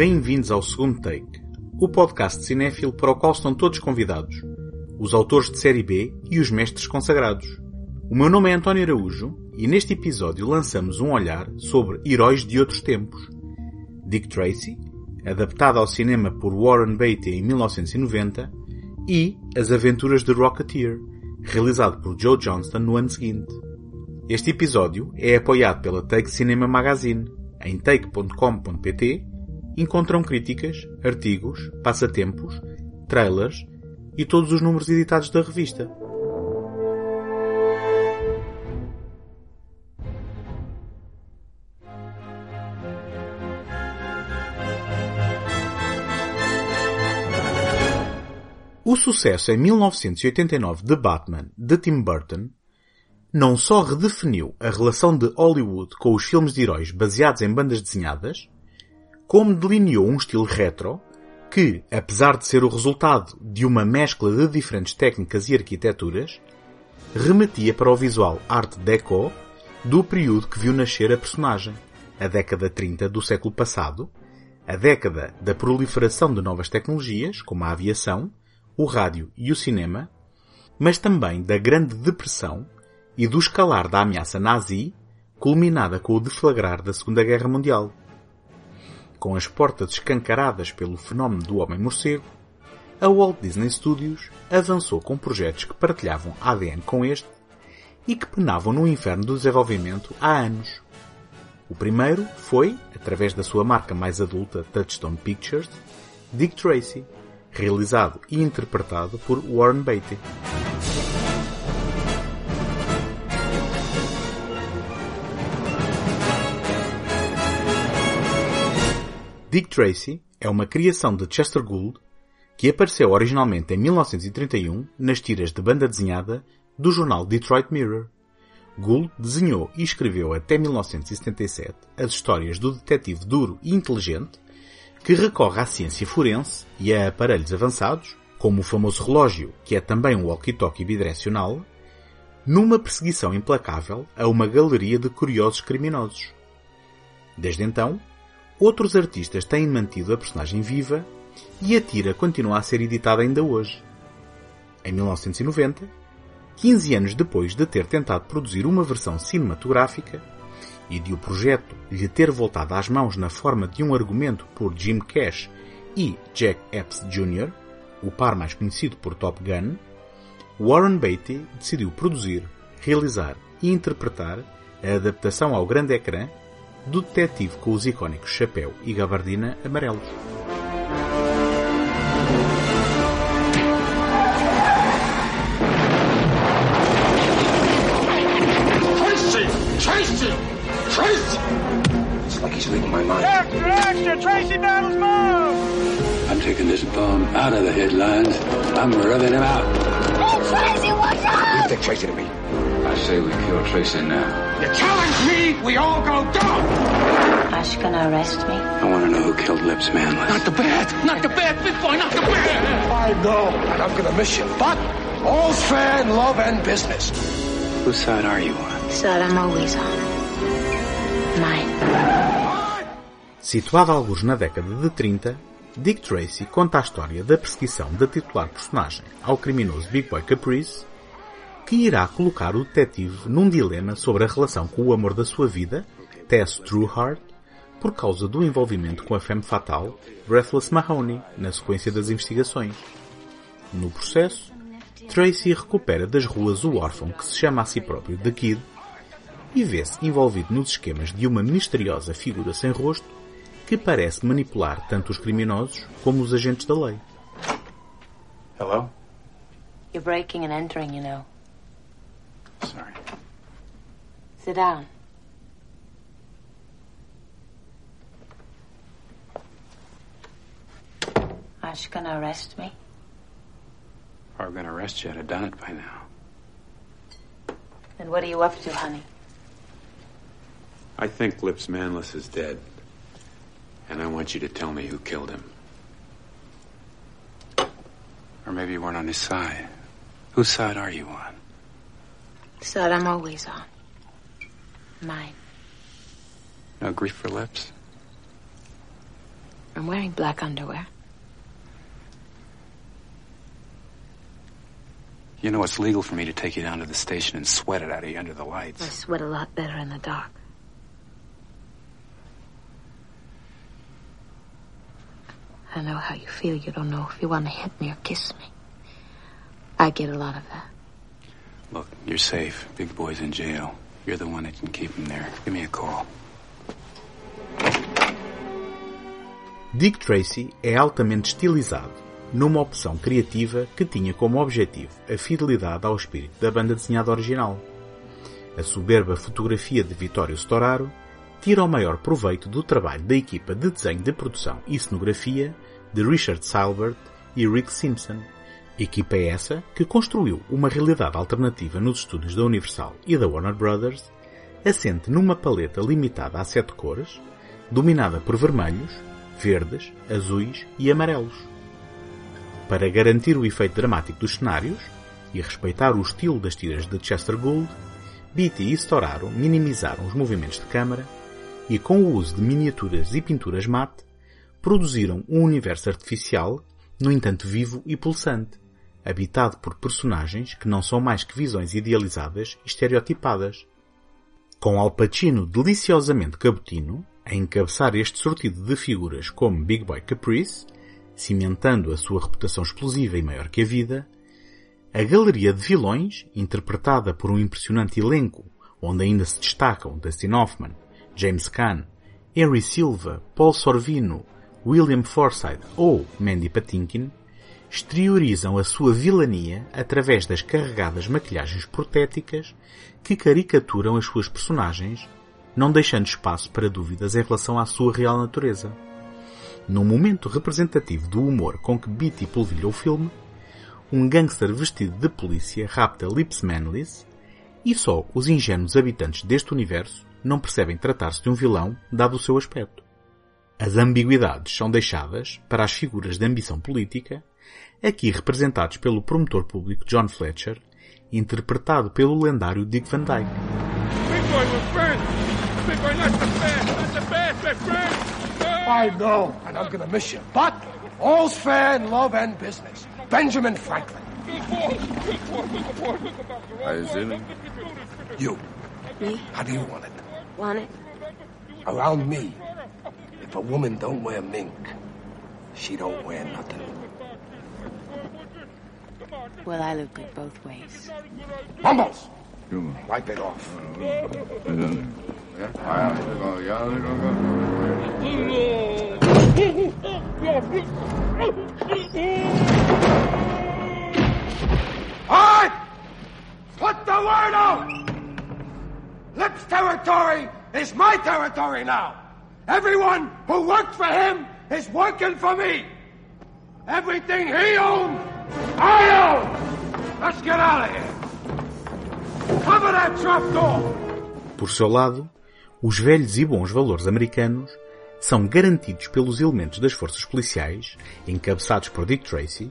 Bem-vindos ao segundo take, o podcast cinéfilo para o qual estão todos convidados, os autores de série B e os mestres consagrados. O meu nome é António Araújo e neste episódio lançamos um olhar sobre heróis de outros tempos. Dick Tracy, adaptado ao cinema por Warren Beatty em 1990, e As Aventuras de Rocketeer, realizado por Joe Johnston no ano seguinte. Este episódio é apoiado pela Take Cinema Magazine. Em take.com.pt encontram críticas, artigos, passatempos, trailers e todos os números editados da revista. O sucesso em 1989 de Batman, de Tim Burton, não só redefiniu a relação de Hollywood com os filmes de heróis baseados em bandas desenhadas, como delineou um estilo retro que, apesar de ser o resultado de uma mescla de diferentes técnicas e arquiteturas, remetia para o visual Art Deco do período que viu nascer a personagem, a década 30 do século passado, a década da proliferação de novas tecnologias, como a aviação, o rádio e o cinema, mas também da Grande Depressão e do escalar da ameaça nazi, culminada com o deflagrar da Segunda Guerra Mundial. Com as portas escancaradas pelo fenómeno do Homem-Morcego, a Walt Disney Studios avançou com projetos que partilhavam ADN com este e que penavam no inferno do desenvolvimento há anos. O primeiro foi, através da sua marca mais adulta Touchstone Pictures, Dick Tracy, realizado e interpretado por Warren Beatty. Dick Tracy é uma criação de Chester Gould que apareceu originalmente em 1931 nas tiras de banda desenhada do jornal Detroit Mirror. Gould desenhou e escreveu até 1977 as histórias do detetive duro e inteligente que recorre à ciência forense e a aparelhos avançados, como o famoso relógio, que é também um walkie-talkie bidirecional, numa perseguição implacável a uma galeria de curiosos criminosos. Desde então, outros artistas têm mantido a personagem viva e a tira continua a ser editada ainda hoje. Em 1990, 15 anos depois de ter tentado produzir uma versão cinematográfica e de o projeto lhe ter voltado às mãos na forma de um argumento por Jim Cash e Jack Epps Jr., o par mais conhecido por Top Gun, Warren Beatty decidiu produzir, realizar e interpretar a adaptação ao grande ecrã do detetive com os icónicos chapéu e gabardina amarelos. Tracy! Tracy! Tracy! It's like he's reading my mind. Extra, extra! Tracy Battles move! I'm taking this bomb out of the headlines. I'm rubbing him out. Hey, Tracy, watch out! Take Tracy to me. I say we kill Tracy now. You challenge me, we all go down! Ash gonna arrest me? I want to know who killed Lips Manless. Not the bad! Not the bad, big boy, not the bad! I know, and I'm gonna miss you. But all's fair in love and business. Whose side are you on? Side I'm always on. Mine. Situado alguns na década de 30, Dick Tracy conta a história da perseguição da titular personagem ao criminoso Big Boy Caprice, que irá colocar o detetive num dilema sobre a relação com o amor da sua vida, Tess Trueheart, por causa do envolvimento com a femme fatal Breathless Mahoney na sequência das investigações. No processo, Tracy recupera das ruas o órfão que se chama a si próprio The Kid e vê-se envolvido nos esquemas de uma misteriosa figura sem rosto que parece manipular tanto os criminosos como os agentes da lei. Hello? You're breaking and entering, you know. Sorry. Sit down. Ash gonna arrest me? If I were going to arrest you, I'd have done it by now. Then what are you up to, honey? I think Lips Manless is dead. And I want you to tell me who killed him. Or maybe you weren't on his side. Whose side are you on? Side I'm always on. Mine. No grief for Lips? I'm wearing black underwear. You know it's legal for me to take you down to the station and sweat it out of you under the lights. I sweat a lot better in the dark. I know how you feel. You don't know if you want to hit me or kiss me. I get a lot of that. Look, you're safe. Big boy's in jail. You're the one that can keep him there. Give me a call. Dick Tracy é altamente estilizado, numa opção criativa que tinha como objetivo a fidelidade ao espírito da banda desenhada original. A soberba fotografia de Vittorio Storaro tira o maior proveito do trabalho da equipa de desenho de produção e cenografia de Richard Silbert e Rick Simpson. Equipa essa que construiu uma realidade alternativa nos estúdios da Universal e da Warner Brothers, assente numa paleta limitada a sete cores, dominada por vermelhos, verdes, azuis e amarelos. Para garantir o efeito dramático dos cenários e respeitar o estilo das tiras de Chester Gould, Beatty e Storaro minimizaram os movimentos de câmara e, com o uso de miniaturas e pinturas mate, produziram um universo artificial, no entanto vivo e pulsante, habitado por personagens que não são mais que visões idealizadas e estereotipadas. Com Al Pacino deliciosamente cabotino, a encabeçar este sortido de figuras como Big Boy Caprice, cimentando a sua reputação explosiva e maior que a vida, a galeria de vilões, interpretada por um impressionante elenco, onde ainda se destacam Dustin Hoffman, James Caan, Henry Silva, Paul Sorvino, William Forsythe ou Mandy Patinkin, exteriorizam a sua vilania através das carregadas maquilhagens protéticas que caricaturam as suas personagens, não deixando espaço para dúvidas em relação à sua real natureza. Num momento representativo do humor com que Beatty polvilha o filme, um gangster vestido de polícia rapta Lips Manlis e só os ingênuos habitantes deste universo não percebem tratar-se de um vilão dado o seu aspecto. As ambiguidades são deixadas para as figuras de ambição política, aqui representados pelo promotor público John Fletcher, interpretado pelo lendário Dick Van Dyke. I know, and I'm gonna miss you. But all's fair in love and business. Benjamin Franklin. You. Me? How do you want it? Want it? Around me, if a woman don't wear mink, she don't wear nothing. Well, I look good both ways. Mumbles! Wipe it off. All right! Put the word out! Lips territory is my territory now. Everyone who worked for him is working for me. Everything he owned, Por seu lado, os velhos e bons valores americanos são garantidos pelos elementos das forças policiais, encabeçados por Dick Tracy,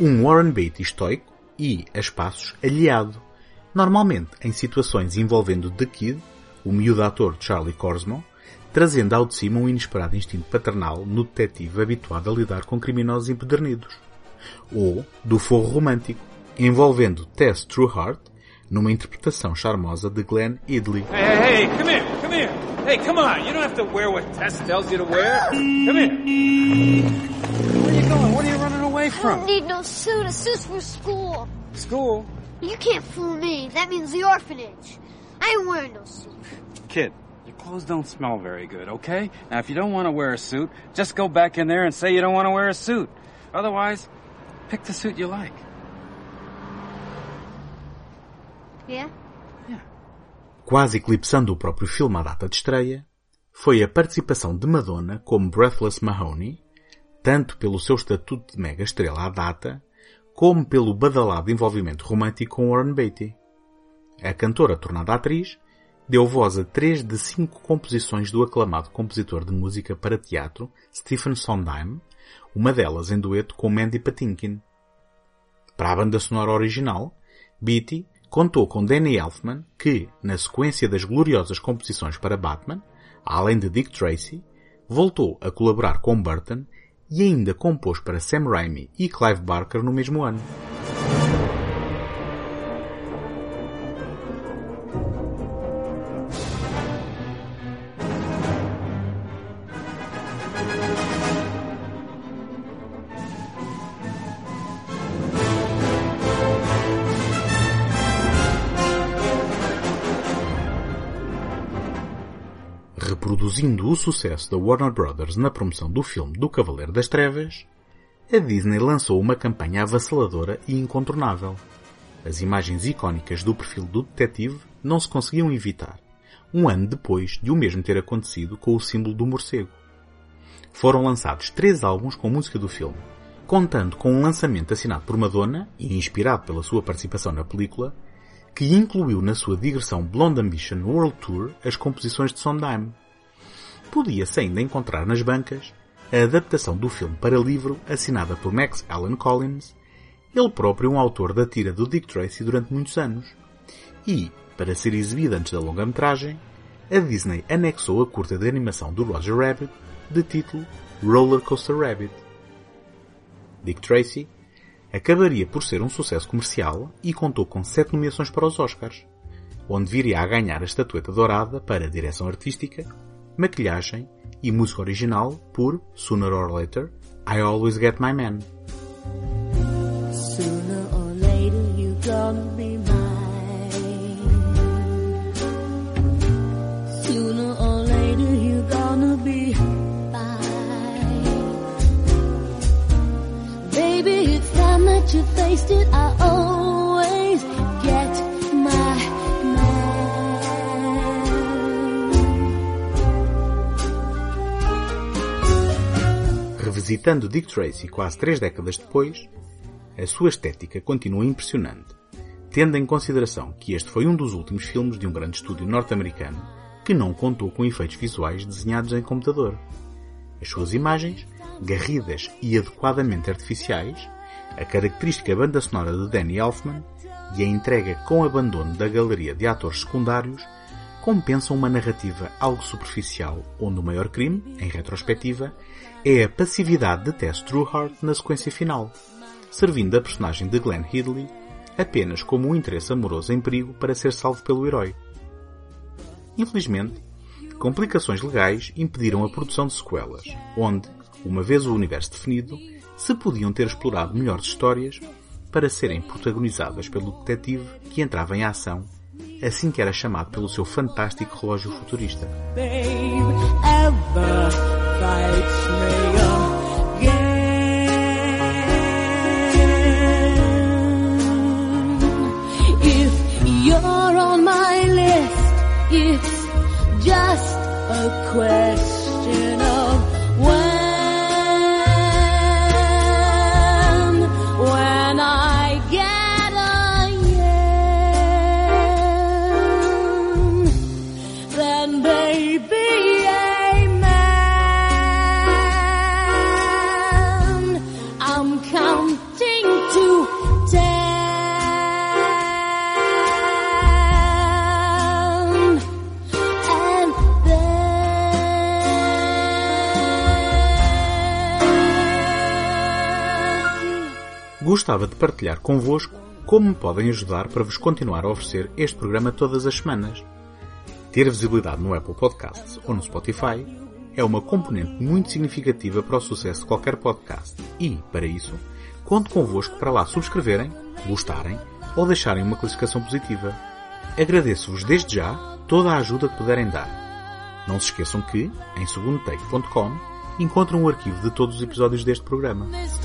um Warren Beatty estoico e, a espaços, aliado, normalmente em situações envolvendo The Kid, o miúdo ator Charlie Corsmo, trazendo ao de cima um inesperado instinto paternal no detetive habituado a lidar com criminosos empedernidos. Ou do forro romântico, envolvendo Tess Trueheart, numa interpretação charmosa de Glenn Idley. Hey, hey, hey, come here, come here. Hey, come on. You don't have to wear what Tess tells you to wear. Come here. Where are you going? What are you running away from? I don't need no suit. A suit's for school. School? You can't fool me. That means the orphanage. I ain't wearing no suit. Kid, your clothes don't smell very good, okay? Now, if you don't want to wear a suit, just go back in there and say you don't want to wear a suit. Otherwise, pick the suit you like. Yeah? quase eclipsando o próprio filme à data de estreia, foi a participação de Madonna como Breathless Mahoney, tanto pelo seu estatuto de mega estrela à data, como pelo badalado envolvimento romântico com Warren Beatty. A cantora tornada atriz deu voz a três de cinco composições do aclamado compositor de música para teatro Stephen Sondheim, uma delas em dueto com Mandy Patinkin. Para a banda sonora original, Beatty contou com Danny Elfman, que, na sequência das gloriosas composições para Batman, além de Dick Tracy, voltou a colaborar com Burton e ainda compôs para Sam Raimi e Clive Barker no mesmo ano. Reproduzindo o sucesso da Warner Brothers na promoção do filme do Cavaleiro das Trevas, a Disney lançou uma campanha avassaladora e incontornável. As imagens icónicas do perfil do detetive não se conseguiam evitar, um ano depois de o mesmo ter acontecido com o símbolo do morcego. Foram lançados três álbuns com música do filme, contando com um lançamento assinado por Madonna e inspirado pela sua participação na película, que incluiu na sua digressão Blonde Ambition World Tour as composições de Sondheim. Podia-se ainda encontrar nas bancas a adaptação do filme para livro assinada por Max Allan Collins, ele próprio um autor da tira do Dick Tracy durante muitos anos. E, para ser exibida antes da longa-metragem, a Disney anexou a curta de animação do Roger Rabbit de título Roller Coaster Rabbit. Dick Tracy acabaria por ser um sucesso comercial e contou com sete nomeações para os Oscars, onde viria a ganhar a estatueta dourada para direção artística, maquilhagem e música original por Sooner or Later, I Always Get My Man. Sooner or later you're gonna be. Sooner or later gonna be. Baby, it's time that you faced it. I Revisitando Dick Tracy quase três décadas depois, a sua estética continua impressionante, tendo em consideração que este foi um dos últimos filmes de um grande estúdio norte-americano que não contou com efeitos visuais desenhados em computador. As suas imagens, garridas e adequadamente artificiais, a característica banda sonora de Danny Elfman e a entrega com abandono da galeria de atores secundários compensam uma narrativa algo superficial, onde o maior crime, em retrospectiva, é a passividade de Tess Trueheart na sequência final, servindo a personagem de Glenn Headley apenas como um interesse amoroso em perigo para ser salvo pelo herói. Infelizmente, complicações legais impediram a produção de sequelas, onde, uma vez o universo definido, se podiam ter explorado melhores histórias para serem protagonizadas pelo detetive que entrava em ação assim que era chamado pelo seu fantástico relógio futurista. It's just a question of when, Gostava de partilhar convosco como me podem ajudar para vos continuar a oferecer este programa todas as semanas. Ter visibilidade no Apple Podcasts ou no Spotify é uma componente muito significativa para o sucesso de qualquer podcast e, para isso, conto convosco para lá subscreverem, gostarem ou deixarem uma classificação positiva. Agradeço-vos desde já toda a ajuda que puderem dar. Não se esqueçam que, em segundotake.com, encontram o arquivo de todos os episódios deste programa. This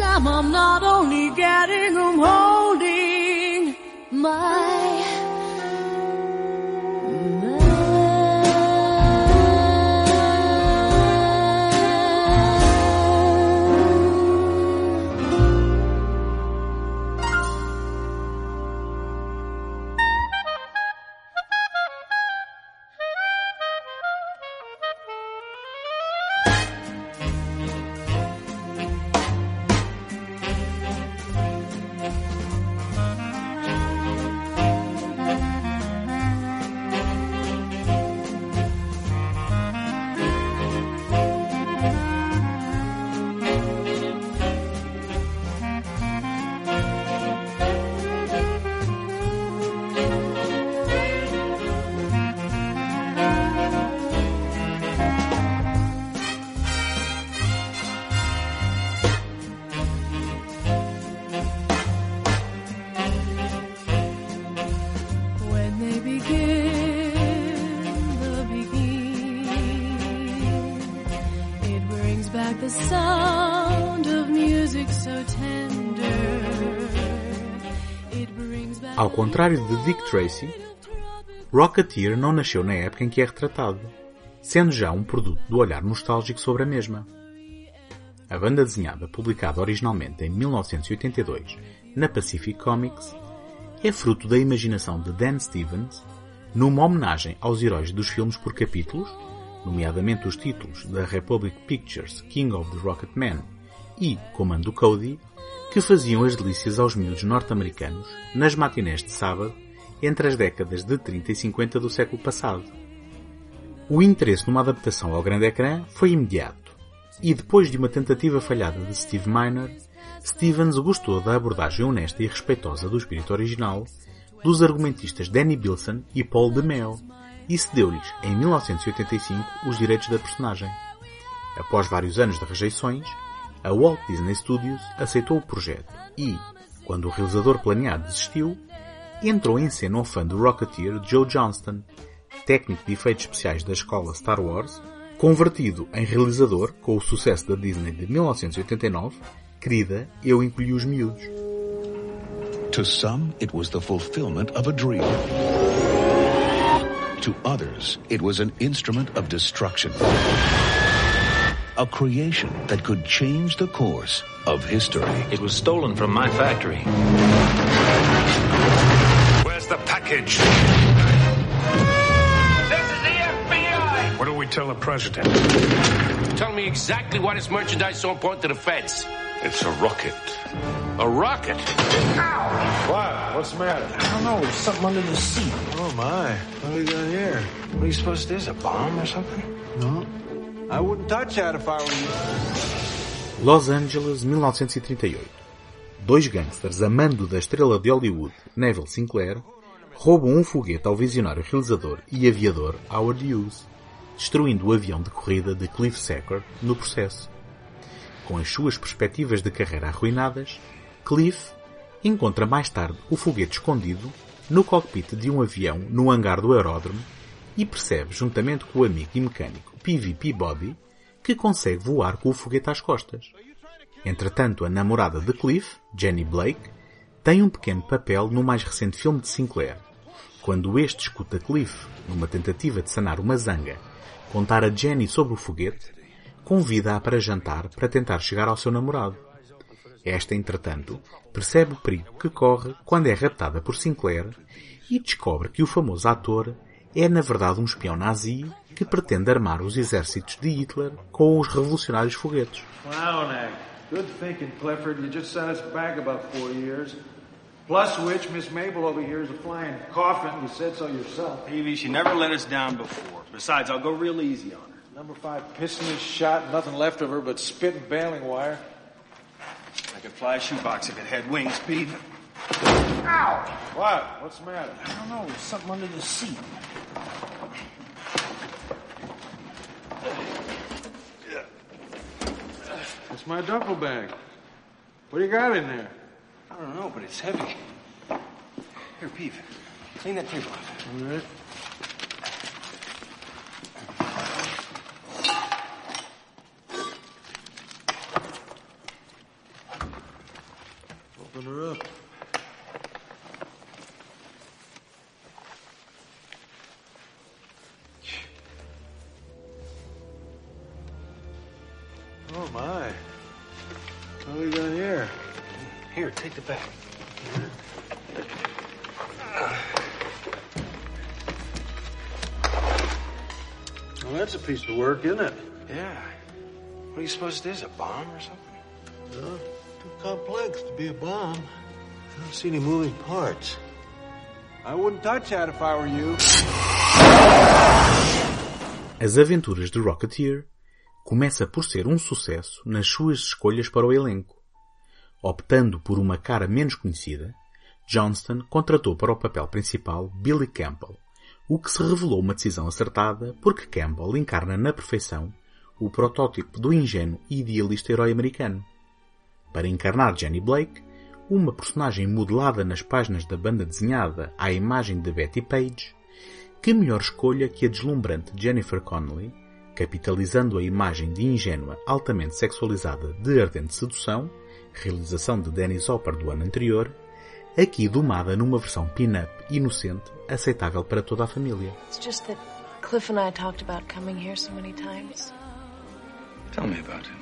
contrário de Dick Tracy, Rocketeer não nasceu na época em que é retratado, sendo já um produto do olhar nostálgico sobre a mesma. A banda desenhada, publicada originalmente em 1982 na Pacific Comics, é fruto da imaginação de Dan Stevens, numa homenagem aos heróis dos filmes por capítulos, nomeadamente os títulos da Republic Pictures King of the Rocket Man e Comando Cody, que faziam as delícias aos miúdos norte-americanos nas matinés de sábado entre as décadas de 30 e 50 do século passado. O interesse numa adaptação ao grande ecrã foi imediato, e depois de uma tentativa falhada de Steve Miner, Stevens gostou da abordagem honesta e respeitosa do espírito original dos argumentistas Danny Bilson e Paul DeMeo e cedeu-lhes, em 1985, os direitos da personagem. Após vários anos de rejeições, a Walt Disney Studios aceitou o projeto e, quando o realizador planeado desistiu, entrou em cena o fã do Rocketeer Joe Johnston, técnico de efeitos especiais da escola Star Wars, convertido em realizador com o sucesso da Disney de 1989, Querida, Eu Encolhi os Miúdos. To some, it was the fulfillment of a dream. To others, it was an instrument of destruction. A creation that could change the course of history. It was stolen from my factory. Where's the package? This is the FBI! What do we tell the president? Tell me exactly why this merchandise is so important to the feds. It's a rocket. A rocket? Ow! What? What's the matter? I don't know. There's something under the seat. Oh my. What do we got here? What are you supposed to do? Is a bomb or something? No. Los Angeles, 1938. Dois gangsters amando da estrela de Hollywood, Neville Sinclair, roubam um foguete ao visionário realizador e aviador Howard Hughes, destruindo o avião de corrida de Cliff Sacker no processo. Com as suas perspectivas de carreira arruinadas, Cliff encontra mais tarde o foguete escondido no cockpit de um avião no hangar do aeródromo e percebe, juntamente com o amigo e mecânico PvP Body, que consegue voar com o foguete às costas. Entretanto, a namorada de Cliff, Jenny Blake, tem um pequeno papel no mais recente filme de Sinclair, quando este escuta Cliff, numa tentativa de sanar uma zanga, contar a Jenny sobre o foguete, convida-a para jantar para tentar chegar ao seu namorado. Esta, entretanto, percebe o perigo que corre quando é raptada por Sinclair e descobre que o famoso ator é na verdade um espião nazi que pretende armar os exércitos de Hitler com os revolucionários foguetes. Good thinking, Clifford. You just sent us back about four years. Plus which, Miss Mabel over here is a flying coffin. You said so yourself. Peavy, she never let us down before. Besides, I'll go real easy on her. Number five piston is shot. Nothing left of her but spit and baling wire. I could fly a shoebox if it had wings, Peavy. Ow! What? What's the matter? I don't know. There's something under the seat. Yeah. It's my duffel bag. What do you got in there? I don't know, but it's heavy. Here, Peave. Clean that table off. All right. Piece of work, isn't it? Yeah. What are you supposed to do? Is it a bomb or something? No, too complex to be a bomb. I don't see any moving parts. I wouldn't touch that if I were you. As Aventuras de Rocketeer começa por ser um sucesso nas suas escolhas para o elenco. Optando por uma cara menos conhecida, Johnston contratou para o papel principal Billy Campbell, o que se revelou uma decisão acertada porque Campbell encarna na perfeição o protótipo do ingênuo e idealista herói americano. Para encarnar Jenny Blake, uma personagem modelada nas páginas da banda desenhada à imagem de Betty Page, que melhor escolha que a deslumbrante Jennifer Connelly, capitalizando a imagem de ingênua altamente sexualizada de Ardente Sedução, realização de Dennis Hopper do ano anterior, aqui domada numa versão pin-up inocente, aceitável para toda a família. It's just that Cliff and I talked about coming here so many times. Tell me about him.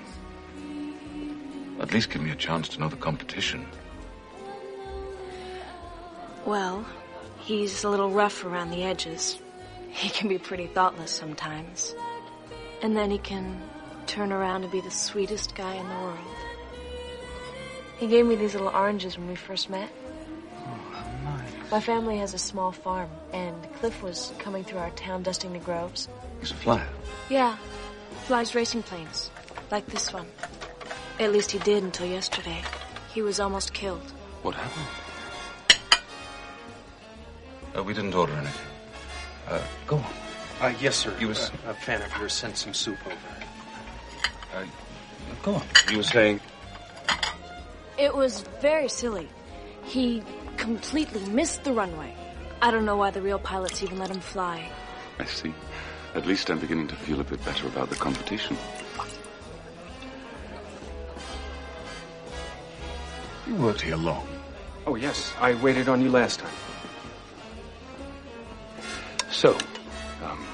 At least give me a chance to know the competition. Well, he's a little rough around the edges. He can be pretty thoughtless sometimes. And then he can turn around and be the sweetest guy in the world. He gave me these little oranges when we first met. My family has a small farm, and Cliff was coming through our town dusting the groves. He's a flyer. Yeah, flies racing planes, like this one. At least he did until yesterday. He was almost killed. What happened? Uh, we didn't order anything. Uh, go on. Uh, yes, sir. He was- Uh, a fan of yours sent some soup over. Uh, go on. You were saying It was very silly. He completely missed the runway. I don't know why the real pilots even let him fly. I see. At least I'm beginning to feel a bit better about the competition. You weren't here long. Oh, yes. I waited on you last time. So, um,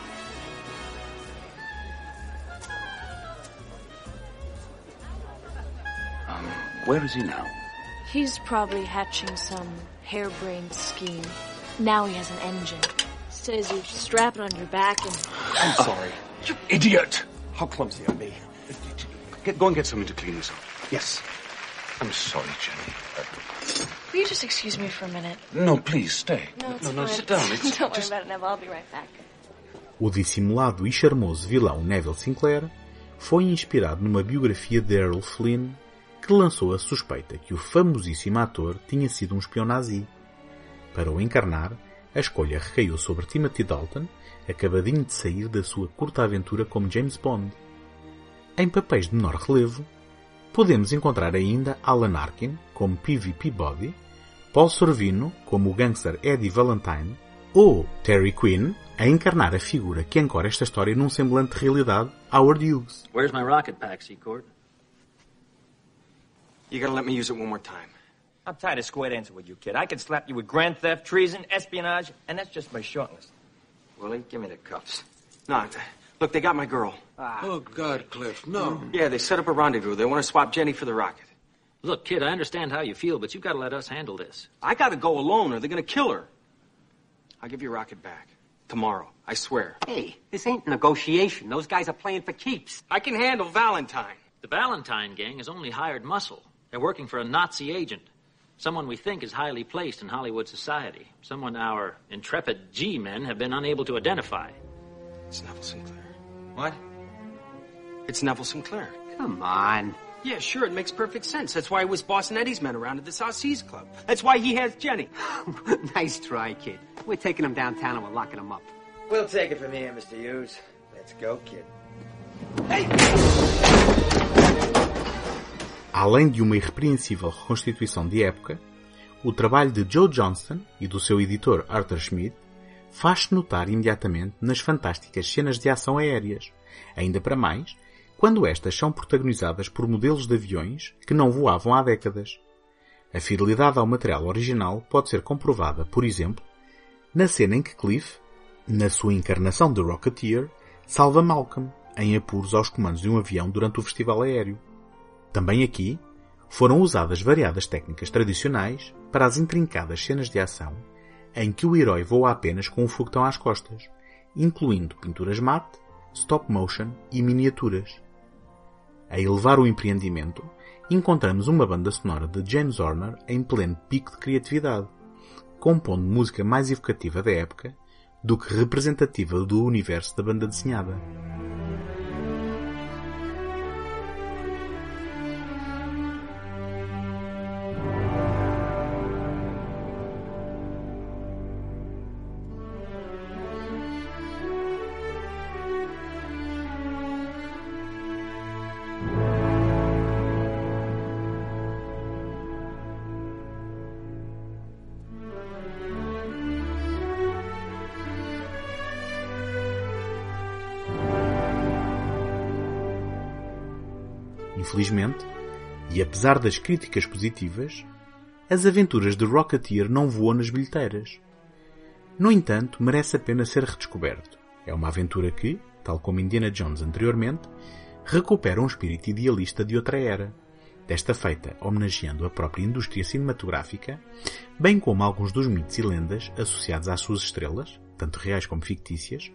Um, where is he now? He's probably hatching some harebrained scheme. Now he has an engine. Says you strap it on your back and. I'm sorry. You idiot! How clumsy of me. Get, go and get something to clean this up. Yes. I'm sorry, Jenny. Will you just excuse me for a minute? No, please, stay. No, it's no, no, fine. sit down. It's Don't worry just... about it, Neville. I'll be right back. O dissimulado e charmoso vilão Neville Sinclair foi inspirado numa biografia de Errol Flynn que lançou a suspeita que o famosíssimo ator tinha sido um espião nazi. Para o encarnar, a escolha recaiu sobre Timothy Dalton, acabadinho de sair da sua curta aventura como James Bond. Em papéis de menor relevo, podemos encontrar ainda Alan Arkin como PvP Body, Paul Sorvino como o gangster Eddie Valentine ou Terry Quinn a encarnar a figura que ancora esta história num semblante de realidade, Howard Hughes. Where's my rocket pack? You gotta let me use it one more time. I'm tired of square dancing with you, kid. I can slap you with grand theft, treason, espionage, and that's just my short list. Willie, give me the cuffs. No, look, they got my girl. Ah. Oh, God, Cliff, no. Yeah, they set up a rendezvous. They want to swap Jenny for the rocket. Look, kid, I understand how you feel, but you've got to let us handle this. I gotta go alone or they're gonna kill her. I'll give your rocket back. Tomorrow. I swear. Hey, this ain't negotiation. Those guys are playing for keeps. I can handle Valentine. The Valentine gang has only hired muscle. They're working for a Nazi agent. Someone we think is highly placed in Hollywood society. Someone our intrepid G-men have been unable to identify. It's Neville Sinclair. What? It's Neville Sinclair. Come on. Yeah, sure, it makes perfect sense. That's why he was bossing Eddie's men around at the South Seas Club. That's why he has Jenny. nice try, kid. We're taking him downtown and we're locking him up. We'll take it from here, Mr. Hughes. Let's go, kid. Além de uma irrepreensível reconstituição de época, o trabalho de Joe Johnston e do seu editor Arthur Schmidt faz-se notar imediatamente nas fantásticas cenas de ação aéreas, ainda para mais quando estas são protagonizadas por modelos de aviões que não voavam há décadas. A fidelidade ao material original pode ser comprovada, por exemplo, na cena em que Cliff, na sua encarnação de Rocketeer, salva Malcolm em apuros aos comandos de um avião durante o festival aéreo. Também aqui foram usadas variadas técnicas tradicionais para as intrincadas cenas de ação em que o herói voa apenas com um foguetão às costas, incluindo pinturas mate, stop motion e miniaturas. A elevar o empreendimento, encontramos uma banda sonora de James Horner em pleno pico de criatividade, compondo música mais evocativa da época do que representativa do universo da banda desenhada. Infelizmente, e apesar das críticas positivas, as aventuras de Rocketeer não voam nas bilheteiras. No entanto, merece a pena ser redescoberto. É uma aventura que, tal como Indiana Jones anteriormente, recupera um espírito idealista de outra era, desta feita homenageando a própria indústria cinematográfica, bem como alguns dos mitos e lendas associados às suas estrelas, tanto reais como fictícias,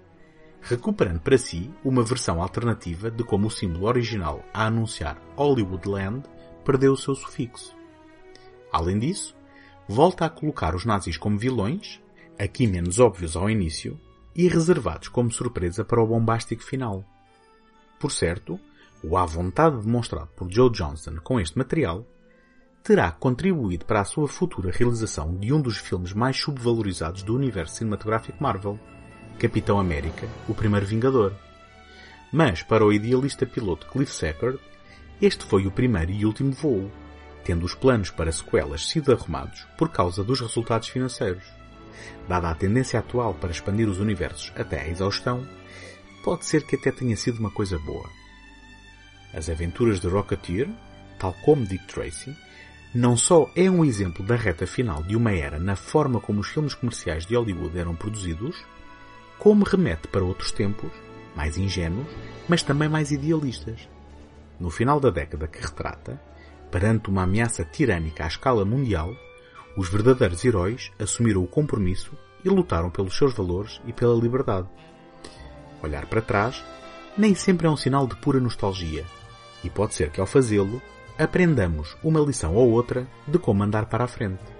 recuperando para si uma versão alternativa de como o símbolo original a anunciar Hollywoodland perdeu o seu sufixo. Além disso, volta a colocar os nazis como vilões, aqui menos óbvios ao início, e reservados como surpresa para o bombástico final. Por certo, o à vontade demonstrado por Joe Johnston com este material terá contribuído para a sua futura realização de um dos filmes mais subvalorizados do universo cinematográfico Marvel, Capitão América, o primeiro Vingador. Mas, para o idealista piloto Cliff Shepard, este foi o primeiro e último voo, tendo os planos para sequelas sido arrumados por causa dos resultados financeiros. Dada a tendência atual para expandir os universos até à exaustão, pode ser que até tenha sido uma coisa boa. As aventuras de Rocketeer, tal como Dick Tracy, não só é um exemplo da reta final de uma era na forma como os filmes comerciais de Hollywood eram produzidos, como remete para outros tempos, mais ingênuos, mas também mais idealistas. No final da década que retrata, perante uma ameaça tirânica à escala mundial, os verdadeiros heróis assumiram o compromisso e lutaram pelos seus valores e pela liberdade. Olhar para trás nem sempre é um sinal de pura nostalgia, e pode ser que ao fazê-lo aprendamos uma lição ou outra de como andar para a frente.